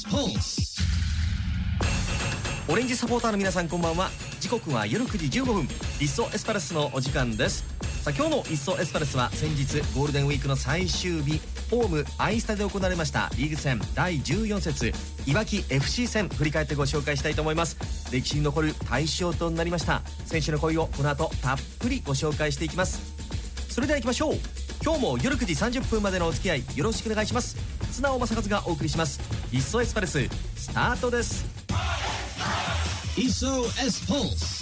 スポーツ。オレンジサポーターの皆さんこんばんは。時刻は夜9時15分。リッソエスパルスのお時間です。さあ今日のリッソエスパルスは先日ゴールデンウィークの最終日ホームアイスタで行われました。リーグ戦第14節いわき FC 戦振り返ってご紹介したいと思います。歴史に残る大勝となりました。選手の声をこの後たっぷりご紹介していきます。それでは行きましょう。今日も夜9時30分までのお付き合いよろしくお願いします。綱尾正和がお送りします。リッソエスパルススタートです。Iso S Pulse.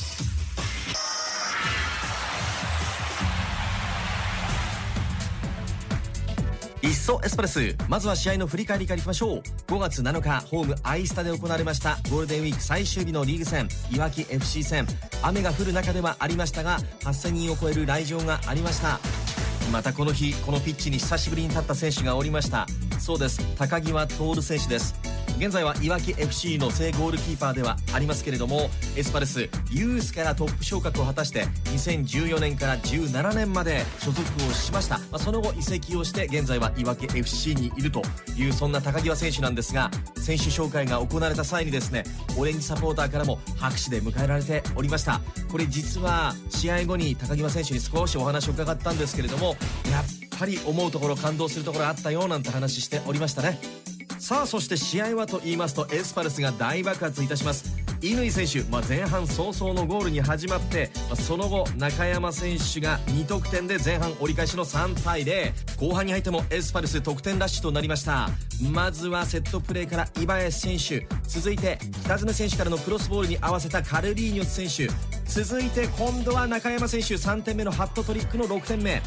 いっそエスパルス。まずは試合の振り返りからいきましょう。5月7日ホームアイスタで行われましたゴールデンウィーク最終日のリーグ戦いわき FC 戦。雨が降る中ではありましたが8000人を超える来場がありました。またこの日このピッチに久しぶりに立った選手がおりましたそうです。高際徹選手です。現在はいわき FC の正ゴールキーパーではありますけれどもエスパルスユースからトップ昇格を果たして2014年から17年まで所属をしました、まあ、その後移籍をして現在はいわき FC にいるというそんな高際選手なんですが選手紹介が行われた際にですねオレンジサポーターからも拍手で迎えられておりました。これ実は試合後に高際選手に少しお話を伺ったんですけれどもやっぱり思うところ感動するところあったよなんて話しておりましたね。さあそして試合はと言いますとエスパルスが大爆発いたします。乾選手、まあ、前半早々のゴールに始まって、まあその後中山選手が2得点で前半折り返しの3対0後半に入ってもエスパルス得点ラッシュとなりました。まずはセットプレーからイバエス選手。続いて北爪選手からのクロスボールに合わせたカルリーニョス選手。続いて今度は中山選手3点目のハットトリックの6点目。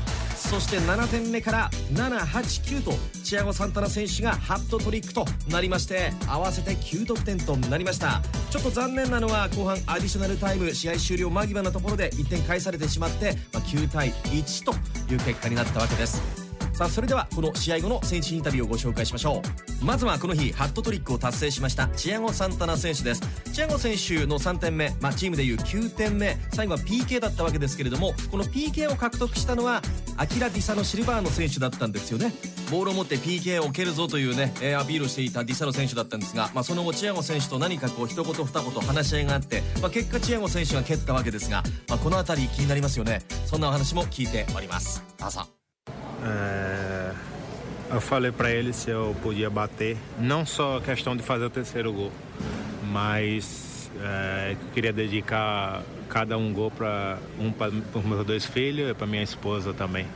そして7点目から789とチアゴ・サンタナ選手がハットトリックとなりまして合わせて9得点となりました。ちょっと残念なのは後半アディショナルタイム試合終了間際のところで1点返されてしまって、ま、9対1という結果になったわけです。さあそれではこの試合後の選手インタビューをご紹介しましょう。まずはこの日ハットトリックを達成しましたチアゴ・サンタナ選手です。チアゴ選手の3点目、まあ、チームでいう9点目最後は PK だったわけですけれどもこの PK を獲得したのはアキラ・ディサのシルバーの選手だったんですよね。ボールを持って PK を蹴るぞというね、えーアピールをしていたディサの選手だったんですが、まあ、その後チアゴ選手と何かこう一言二言話し合いがあって、まあ、結果チアゴ選手が蹴ったわけですが、まあ、この辺り気になりますよね。そんなお話も聞いております。どうぞ eu falei para ele se eu podia bater, não só a questão de fazer o terceiro gol, mas é, eu queria dedicar cada um gol para um para os meus dois filhos e para minha esposa também.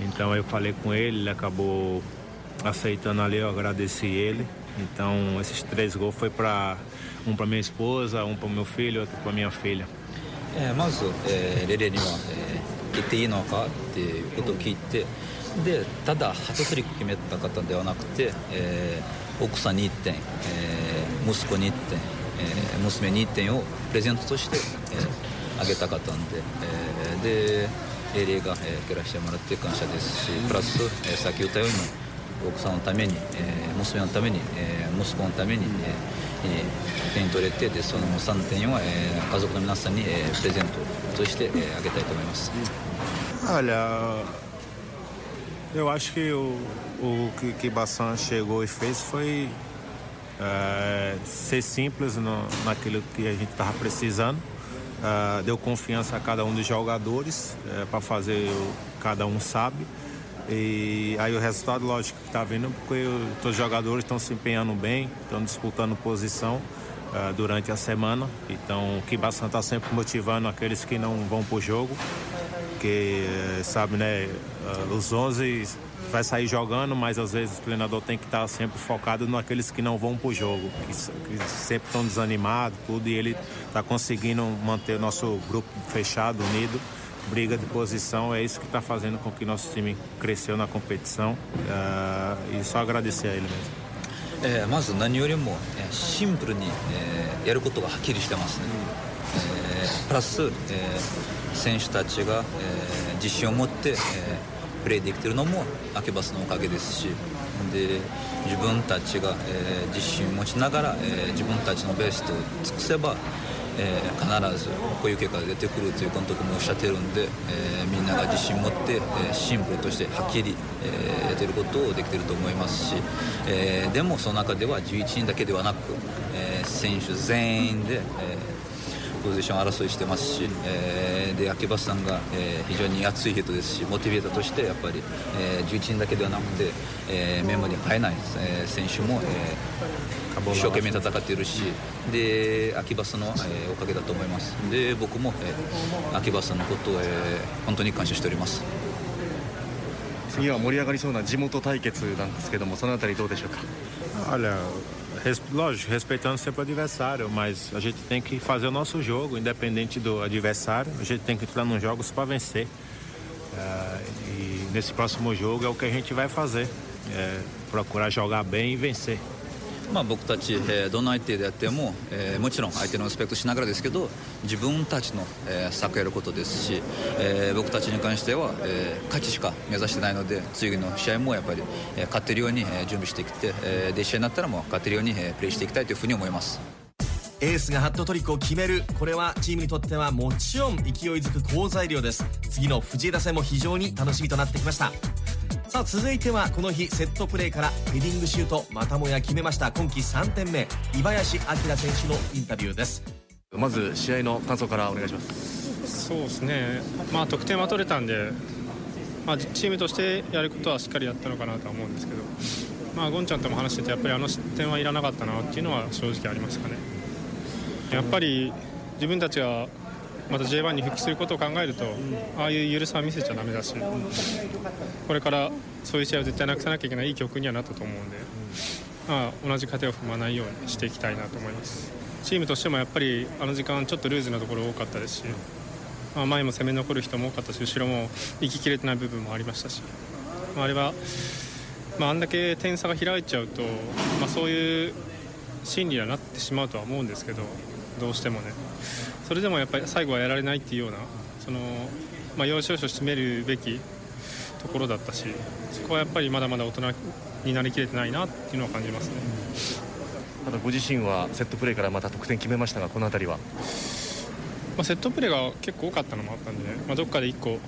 Então eu falei com ele, ele acabou aceitando ali, eu agradeci ele. Então esses três gols foi para um para minha esposa, um para meu filho, outro para minha filha. えーまでただハトトリック決めた方ではなくて、えー奥さんに1点、えー息子に1点、えー娘に1点をプレゼントとして、えーあげたかったんで、えーでレレが、えー蹴らしてもらって感謝ですしプラス、えーさっき言ったように奥さんのために、えー娘のために、えー息子のために、えー点取れてでその3点は、えー家族の皆さんに、えープレゼントとして、えーあげたいと思います。Olha, eu acho que o, o que, que Bassan chegou e fez foi é, ser simples no, naquilo que a gente estava precisando. É, deu confiança a cada um dos jogadores para fazer o cada um sabe. E aí o resultado, lógico, que está vindo porque os jogadores estão se empenhando bem, estão disputando posição eh, durante a semana. Então o Kibassan está sempre motivando aqueles que não vão para o jogo porque eh, sabe, né, eh, os 11 vai sair jogando, mas às vezes o treinador tem que estar sempre focado naqueles que não vão pro jogo, que, s- que sempre estão desanimados, tudo, e ele está conseguindo manter o nosso grupo fechado, unido, briga de posição, é isso que está fazendo com que nosso time cresceu na competição eh, e só agradecer a ele mesmo. えーまず何よりも、えーシンプルに、えーやることがはっきりしてますね、えー プラス、えー選手たちが、えー自信を持って、えープレーできてるのもアケバスのおかげですしで自分たちが、えー自信を持ちながら、えー自分たちのベストを尽くせば、えー、必ずこういう結果が出てくるという監督もおっしゃってるんで、えー、みんなが自信を持って、えー、シンプルとしてはっきり、えー、出ることをできていると思いますし、えー、でもその中では11人だけではなく、えー、選手全員で、えーポジション争いしてますし、えー、で秋葉さんが、えー、非常に熱い人ですしモチベーターとしてやっぱり、えー、11人だけではなくて、えー、メンバーに入らない、えー、選手も、えー、一生懸命戦っているしで秋葉さんの、えー、おかげだと思います。で僕も、えー、秋葉さんのことを、えー、本当に感謝しております。次は盛り上がりそうな地元対決なんですけどもそのあたりどうでしょうか？Lógico, respeitando sempre o adversário, mas a gente tem que fazer o nosso jogo, independente do adversário. A gente tem que entrar nos jogos para vencer. Uh, e nesse próximo jogo é o que a gente vai fazer: é procurar jogar bem e vencer. まあ、僕たち、えー、どの相手であっても、えー、もちろん相手のスペクトしながらですけど自分たちの、えー、やることですし、えー、僕たちに関しては、えー、勝ちしか目指してないので次の試合もやっぱり、えー、勝てるように、準備してきて、えー、で試合になったらもう勝てるように、えー、プレーしていきたいというふうに思います。エースがハットトリックを決めるこれはチームにとってはもちろん勢いづく好材料です次の藤枝戦も非常に楽しみとなってきましたさあ続いてはこの日セットプレーからヘディングシュートまたもや決めました。今季3点目井林明選手のインタビューです。まず試合の感想からお願いします。そうですね。まあ得点は取れたんでまあ、チームとしてやることはしっかりやったのかなとは思うんですけど、まあ、ゴンちゃんとも話しててやっぱりあの失点はいらなかったなっていうのは正直ありますかね。やっぱり自分たちはまた J1 に復帰することを考えると、ああいう緩さは見せちゃだめだし、これからそういう試合を絶対なくさなきゃいけないいい曲にはなったと思うんで、まあ、同じ糧を踏まないようにしていきたいなと思います。チームとしてもやっぱりあの時間ちょっとルーズなところ多かったですし、まあ、前も攻め残る人も多かったし後ろも行ききれてない部分もありましたし、まあ、あれは、まあ、あんだけ点差が開いちゃうと、まあ、そういう心理にはなってしまうとは思うんですけどどうしてもねそれでもやっぱり最後はやられないっていうようなその、まあ、要所要所締めるべきところだったしそこはやっぱりまだまだ大人になりきれてないなっていうのは感じますねただご自身はセットプレーからまた得点決めましたがこの辺りは、まあ、セットプレーが結構多かったのもあったんで、まあ、どっかで1個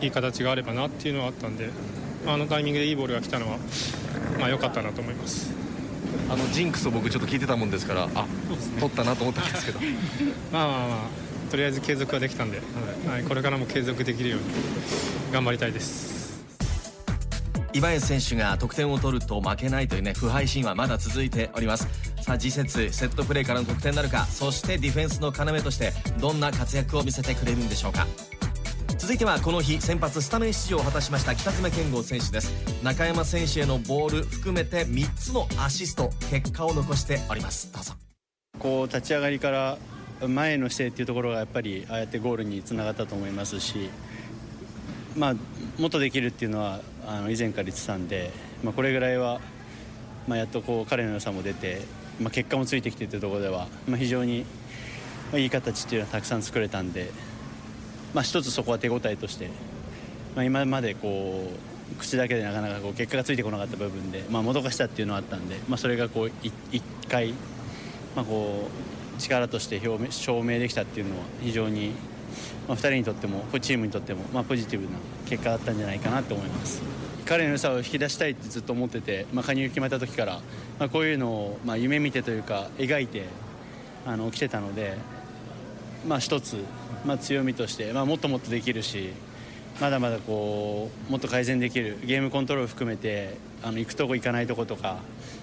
いい形があればなっていうのはあったんで、あのタイミングでいいボールが来たのはまあ良かったなと思います。あのジンクスを僕ちょっと聞いてたもんですからあ、ね、取ったなと思ったんですけど。まあまあまあとりあえず継続はできたんで、はい、これからも継続できるように頑張りたいです。岩井選手が得点を取ると負けないというね不敗神はまだ続いております。さあ次節セットプレーからの得点なるかそしてディフェンスの要としてどんな活躍を見せてくれるんでしょうか続いてはこの日先発スタメン出場を果たしました北爪健吾選手です。中山選手へのボール含めて3つのアシスト結果を残しております。どうぞ。こう立ち上がりから前の姿勢っていうところがやっぱりああやってゴールにつながったと思いますしまあもっとできるっていうのはあの以前から言ってたんで、まあ、これぐらいは、まあ、やっとこう彼の良さも出て、まあ、結果もついてきてというところでは、まあ、非常にいい形っていうのはたくさん作れたんでまあ、一つそこは手応えとして、まあ、今までこう口だけでなかなかこう結果がついてこなかった部分で、まあ、もどかしたっていうのはあったんで、まあ、それがこう一回、まあ、こう力として表明証明できたっていうのは非常に、まあ、2人にとってもチームにとっても、まあ、ポジティブな結果だったんじゃないかなと思います。彼の良さを引き出したいってずっと思ってて、まあ、加入決まった時から、まあ、こういうのを、まあ、夢見てというか描いてあの来てたので、まあ、一つまあ、強みとして、まあ、もっともっとできるしまだまだこうもっと改善できるゲームコントロール含めてあの行くとこ行かないとことか、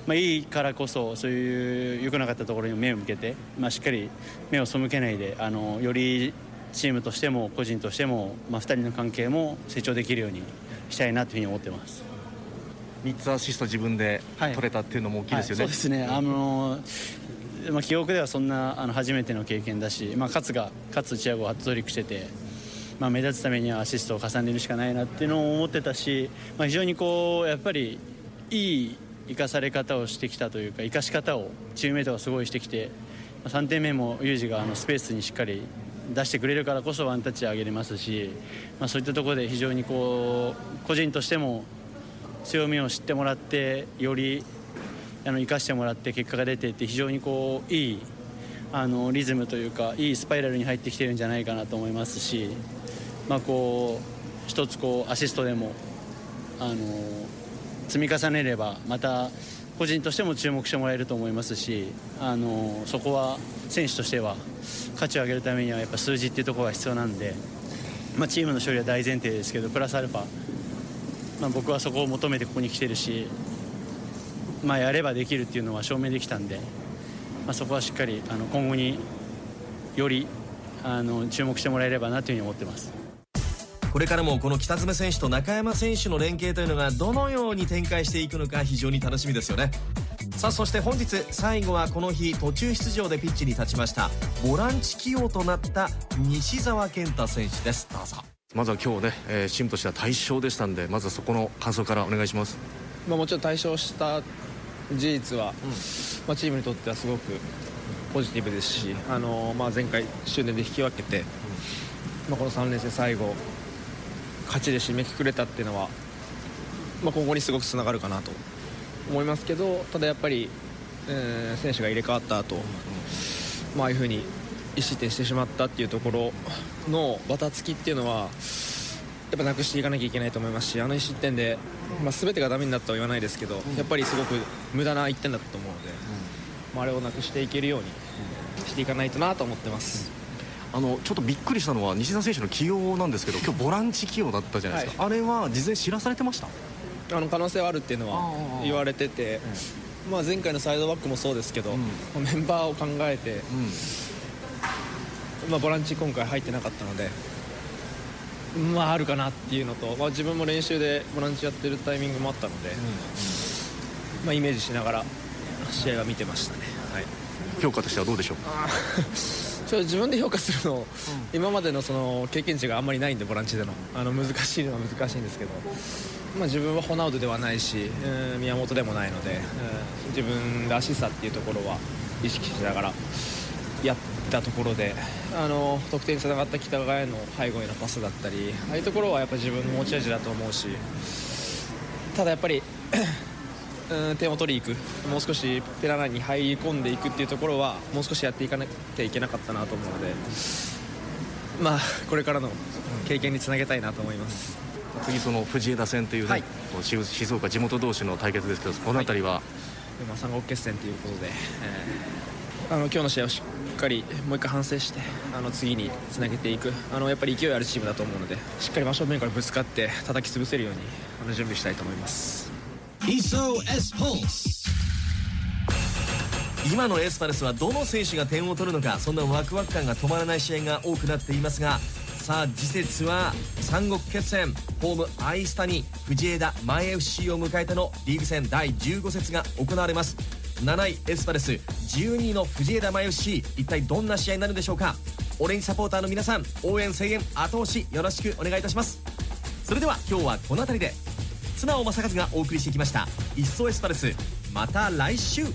まあ、いいからこそそういう良くなかったところに目を向けて、まあ、しっかり目を背けないであのよりチームとしても個人としても、まあ、2人の関係も成長できるようにしたいなというふうに思ってます。3つアシスト自分で取れたっていうのも大きいですよね。はいはい、そうですねあのまあ、記憶ではそんなあの初めての経験だし、まあ、勝が勝チアゴハットトリックしてて、まあ、目立つためにはアシストを重ねるしかないなっていうのを思ってたし、まあ、非常にこうやっぱりいい生かされ方をしてきたというか生かし方をチームメートがすごいしてきて3点目もユージがあのスペースにしっかり出してくれるからこそワンタッチ上げれますし、まあ、そういったところで非常にこう個人としても強みを知ってもらってよりあの生かしてもらって結果が出てって非常にこういいあのリズムというかいいスパイラルに入ってきてるんじゃないかなと思いますし、まあ、こう一つこうアシストでもあの積み重ねればまた個人としても注目してもらえると思いますしあのそこは選手としては価値を上げるためにはやっぱ数字っていうところが必要なんで、まあ、チームの勝利は大前提ですけどプラスアルファ、まあ、僕はそこを求めてここに来てるし、まあ、やればできるっていうのは証明できたんで、まあ、そこはしっかりあの今後によりあの注目してもらえればなというふうに思ってます。これからもこの北爪選手と中山選手の連携というのがどのように展開していくのか非常に楽しみですよね。さあそして本日最後はこの日途中出場でピッチに立ちましたボランチ起用となった西澤健太選手です。どうぞ。まずは今日ね、えー、チームとしては大勝でしたんでまずはそこの感想からお願いします、まあ、もちろん大勝した事実は、まあ、チームにとってはすごくポジティブですし、あのまあ、前回終電で引き分けて、まあ、この3連戦最後勝ちで締めくくれたっていうのは、まあ、今後にすごくつながるかなと思いますけどただやっぱり、えー、選手が入れ替わった後、まああいうふうに意失点してしまったっていうところのバタつきっていうのはやっぱなくしていかなきゃいけないと思いますしあの1失点で、まあ、全てがダメになったとは言わないですけど、やっぱりすごく無駄な1点だったと思うので、まあ、あれをなくしていけるようにしていかないとなと思ってます。あのちょっとびっくりしたのは西田選手の起用なんですけど 今日ボランチ起用だったじゃないですか、はい、あれは事前知らされてました？あの可能性はあるっていうのは言われてて、まあ、前回のサイドバックもそうですけど、うん、メンバーを考えて、うん、まあ、ボランチ今回入ってなかったので、まあ、あるかなっていうのと、まあ、自分も練習でボランチやってるタイミングもあったので、うん、まあ、イメージしながら試合は見てましたね、はい、評価としてはどうでしょう？ちょ自分で評価するの、うん、今までのその経験値があんまりないんでボランチでの。あの難しいのは難しいんですけど、まあ、自分はホナウドではないし、えー、宮本でもないので、えー、自分らしさっていうところは意識しながらやったところであの得点につながった北川への背後へのパスだったりああいうところはやっぱ自分の持ち味だと思うしただやっぱり うん点を取りに行くもう少しペラナに入り込んでいくっていうところはもう少しやっていかなきゃいけなかったなと思うのでまあこれからの経験につなげたいなと思います。次その藤枝戦というね、はい、静岡地元同士の対決ですけどこの辺りは、はい、まあ、三国決戦ということで、えー、あの今日の試合をしっかりもう一回反省してあの次につなげていく。あのやっぱり勢いあるチームだと思うのでしっかり真正面からぶつかって叩き潰せるようにあの準備したいと思います。今のエスパルスはどの選手が点を取るのかそんなワクワク感が止まらない試合が多くなっていますがさあ次節は三国決戦。ホームアイスタに藤枝前 FC を迎えてのリーグ戦第15節が行われます。7位エスパレス12位の藤枝真由一体どんな試合になるんでしょうか？オレンジサポーターの皆さん応援声援後押しよろしくお願いいたします。それでは今日はこの辺りで綱尾正和がお送りしてきました「いっそエスパレス」また来週。